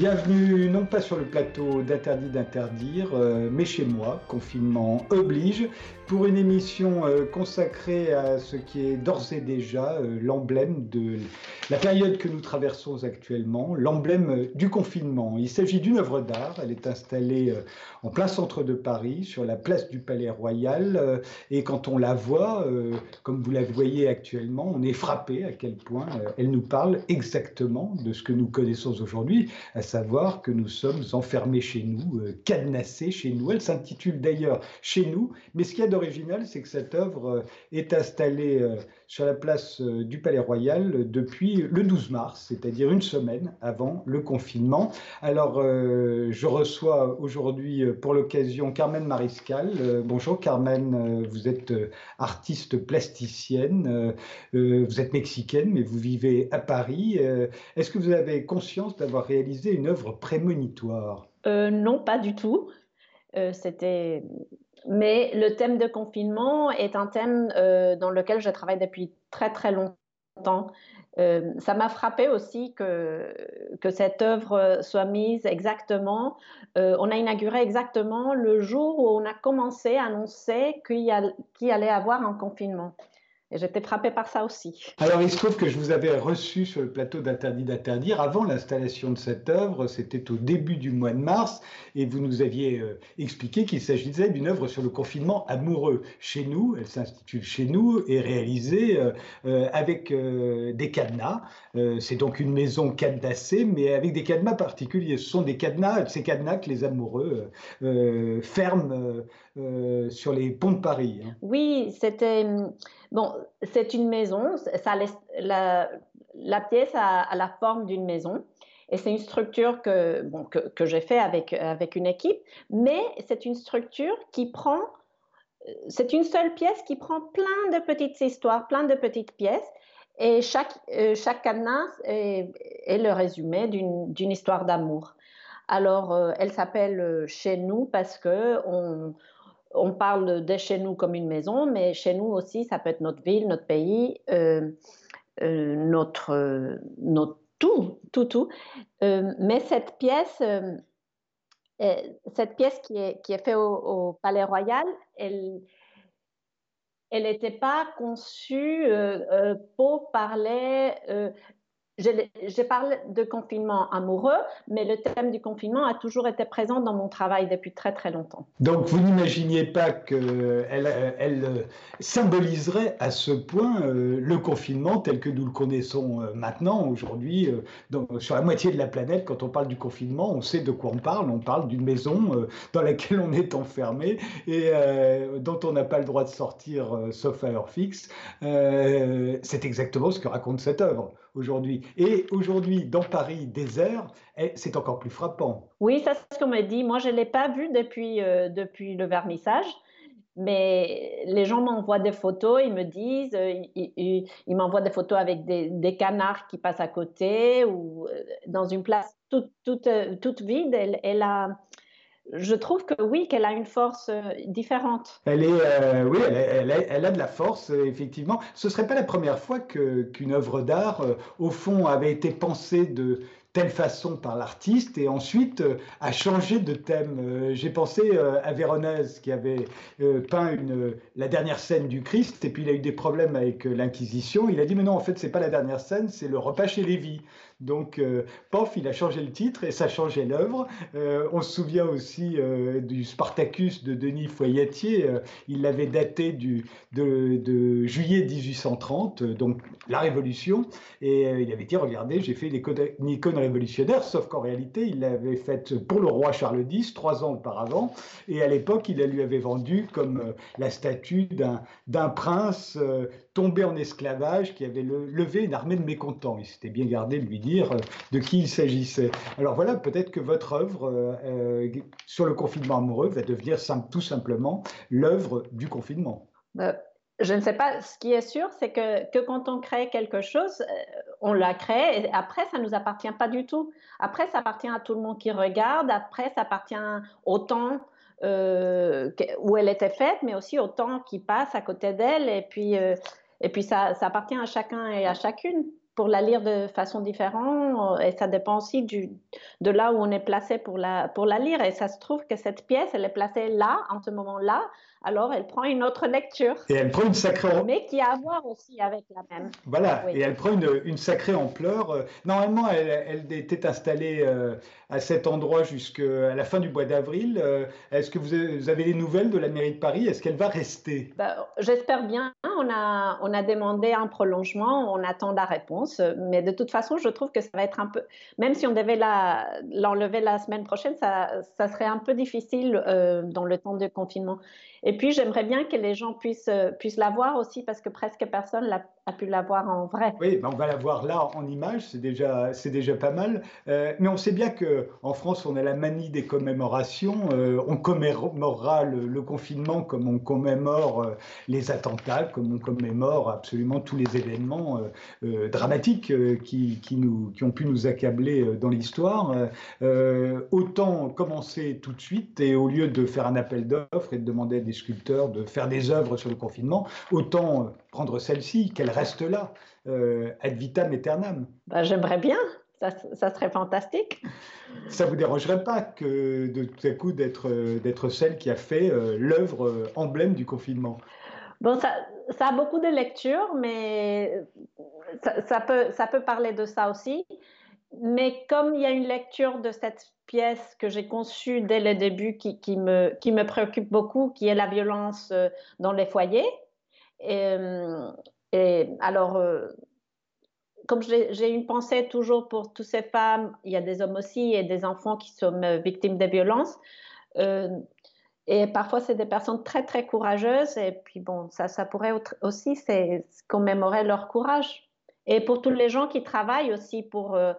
Bienvenue non pas sur le plateau d'Interdit d'interdire, euh, mais chez moi, confinement oblige, pour une émission euh, consacrée à ce qui est d'ores et déjà euh, l'emblème de la période que nous traversons actuellement, l'emblème du confinement. Il s'agit d'une œuvre d'art, elle est installée en plein centre de Paris, sur la place du Palais Royal, et quand on la voit, comme vous la voyez actuellement, on est frappé à quel point elle nous parle exactement de ce que nous connaissons aujourd'hui, à savoir que nous sommes enfermés chez nous, euh, cadenassés chez nous. Elle s'intitule d'ailleurs Chez nous, mais ce qu'il y a d'original, c'est que cette œuvre euh, est installée euh, sur la place du Palais Royal depuis le 12 mars, c'est-à-dire une semaine avant le confinement. Alors, je reçois aujourd'hui pour l'occasion Carmen Mariscal. bonjour Carmen, vous êtes artiste plasticienne, vous êtes mexicaine, mais vous vivez à Paris. Est-ce que vous avez conscience d'avoir réalisé une œuvre prémonitoire? Euh, Non, pas du tout. Euh, c'était. Mais le thème de confinement est un thème euh, dans lequel je travaille depuis très très longtemps. ça m'a frappé aussi que, cette œuvre soit mise exactement. on a inauguré exactement le jour où on a commencé à annoncer qu'il y, qu allait avoir un confinement. Et j'étais frappée par ça aussi. Alors, il se trouve que je vous avais reçu sur le plateau d'Interdit d'interdire avant l'installation de cette œuvre. C'était au début du mois de mars. Et vous nous aviez euh, expliqué qu'il s'agissait d'une œuvre sur le confinement amoureux. Chez nous, elle s'intitule Chez nous et réalisée euh, euh, avec des cadenas. C'est donc une maison cadenassée, mais avec des cadenas particuliers. Ce sont des cadenas, ces cadenas que les amoureux ferment sur les ponts de Paris. Hein. Oui, c'était. Bon, c'est une maison, ça la, la, pièce a, la forme d'une maison. Et c'est une structure que, que, j'ai fait avec, avec une équipe, mais c'est une structure qui prend, c'est une seule pièce qui prend plein de petites histoires, plein de petites pièces, et chaque, euh, chaque cadenas est, est le résumé d'une histoire d'amour. Alors, euh, elle s'appelle euh, Chez nous parce que on, on parle de chez nous comme une maison, mais chez nous aussi, ça peut être notre ville, notre pays, euh, euh, notre, notre tout, tout, tout. Euh, mais cette pièce, cette pièce qui est, qui est faite au, Palais Royal, elle elle n'était pas conçue pour parler j'ai parlé de confinement amoureux, mais le thème du confinement a toujours été présent dans mon travail depuis très très longtemps. Donc vous n'imaginiez pas qu'elle elle symboliserait à ce point euh, le confinement tel que nous le connaissons euh, maintenant, aujourd'hui, euh, sur la moitié de la planète, quand on parle du confinement, on sait de quoi on parle. On parle d'une maison dans laquelle on est enfermé et dont on n'a pas le droit de sortir sauf à heure fixe. C'est exactement ce que raconte cette œuvre aujourd'hui. Et aujourd'hui, dans Paris désert, eh, c'est encore plus frappant. Oui, ça c'est ce qu'on m'a dit. Moi, je ne l'ai pas vu depuis, euh, depuis le vernissage. Mais les gens m'envoient des photos, ils me disent, euh, ils, m'envoient des photos avec des, canards qui passent à côté ou euh, dans une place toute, toute, toute vide. Elle, elle a, je trouve que oui, qu'elle a une force euh, différente. Elle est, euh, oui, elle, a de la force, euh, effectivement. Ce ne serait pas la première fois qu'une œuvre d'art, au fond, avait été pensée de telle façon par l'artiste et ensuite a changé de thème. J'ai pensé à Véronèse qui avait peint la dernière scène du Christ et puis il a eu des problèmes avec l'Inquisition. Il a dit mais non en fait c'est pas la dernière scène, c'est le repas chez Lévi. Donc, euh, pof, il a changé le titre et ça changeait l'œuvre. Euh, on se souvient aussi euh, du Spartacus de Denis Foyatier. il l'avait daté du, de, juillet 1830, donc la Révolution. Et il avait dit, regardez, j'ai fait une icône révolutionnaire, sauf qu'en réalité, il l'avait faite pour le roi Charles X, trois ans auparavant. Et à l'époque, il la lui avait vendue comme la statue d'un prince tombé en esclavage qui avait levé une armée de mécontents. Il s'était bien gardé de lui dire euh, de qui il s'agissait. Alors voilà, peut-être que votre œuvre euh, euh, sur le confinement amoureux va devenir tout simplement l'œuvre du confinement. je ne sais pas. Ce qui est sûr, c'est que, quand on crée quelque chose, on la crée et après, ça ne nous appartient pas du tout. Après, ça appartient à tout le monde qui regarde. Après, ça appartient au temps où elle était faite, mais aussi au temps qui passe à côté d'elle. Et puis, et puis ça, appartient à chacun et à chacune. Pour la lire de façon différente et ça dépend aussi du, de là où on est placé pour la, pour la lire. Et ça se trouve que cette pièce, elle est placée là, en ce moment-là, alors elle prend une autre lecture. Et elle prend une sacrée. Mais qui a à voir aussi avec la même. Voilà, et elle prend une, une, sacrée ampleur. Euh, normalement, elle, elle était installée euh, à cet endroit jusqu'à la fin du mois d'avril. Euh, est-ce que vous avez des nouvelles de la mairie de Paris? Est-ce qu'elle va rester? Bah, J'espère bien. On a, on a demandé un prolongement, on attend la réponse. Mais de toute façon, je trouve que ça va être un peu. Même si on devait l'enlever la, semaine prochaine, ça, serait un peu difficile dans le temps de confinement. Et puis, j'aimerais bien que les gens puissent, euh, la voir aussi parce que presque personne l'a a pu la voir en vrai. Oui, ben on va la voir là en image, c'est déjà, pas mal. Euh, mais on sait bien qu'en France, on a la manie des commémorations. Euh, on commémorera le, confinement comme on commémore les attentats, comme on commémore absolument tous les événements dramatiques qui, qui, nous, qui ont pu nous accabler dans l'histoire. autant commencer tout de suite et au lieu de faire un appel d'offres et de demander à des sculpteurs de faire des œuvres sur le confinement, autant euh, prendre celle-ci, qu'elle reste là, euh, ad vitam aeternam. Ben, J'aimerais bien, ça, ça, serait fantastique. Ça vous dérangerait pas que de tout à coup d'être euh, d'être celle qui a fait euh, l'œuvre emblème du confinement? Bon, ça, ça, a beaucoup de lectures, mais ça, peut, ça peut parler de ça aussi. Mais comme il y a une lecture de cette pièce que j'ai conçue dès le début qui, me, qui me préoccupe beaucoup, qui est la violence euh, dans les foyers. Et, euh, alors, euh, comme j'ai une pensée toujours pour toutes ces femmes, il y a des hommes aussi et des enfants qui sont victimes de violences. et parfois, c'est des personnes très, très courageuses. Et puis, bon, ça, ça pourrait aussi commémorer leur courage. Et pour tous les gens qui travaillent aussi pour euh,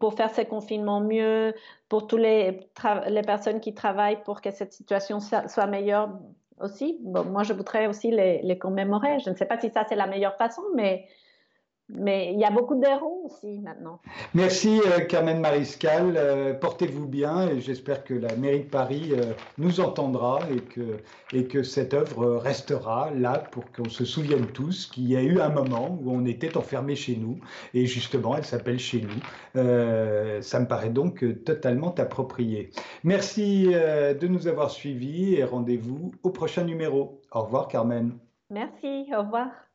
pour faire ces confinements mieux, pour toutes les, les personnes qui travaillent pour que cette situation soit meilleure aussi. Bon, moi, je voudrais aussi les, les commémorer. Je ne sais pas si ça, c'est la meilleure façon, mais mais il y a beaucoup d'héros aussi maintenant. Merci euh, Carmen Mariscal. Euh, portez-vous bien et j'espère que la mairie de Paris euh, nous entendra et que, et que cette œuvre restera là pour qu'on se souvienne tous qu'il y a eu un moment où on était enfermé chez nous et justement elle s'appelle Chez nous. ça me paraît donc totalement approprié. Merci de nous avoir suivis et rendez-vous au prochain numéro. Au revoir Carmen. Merci, au revoir.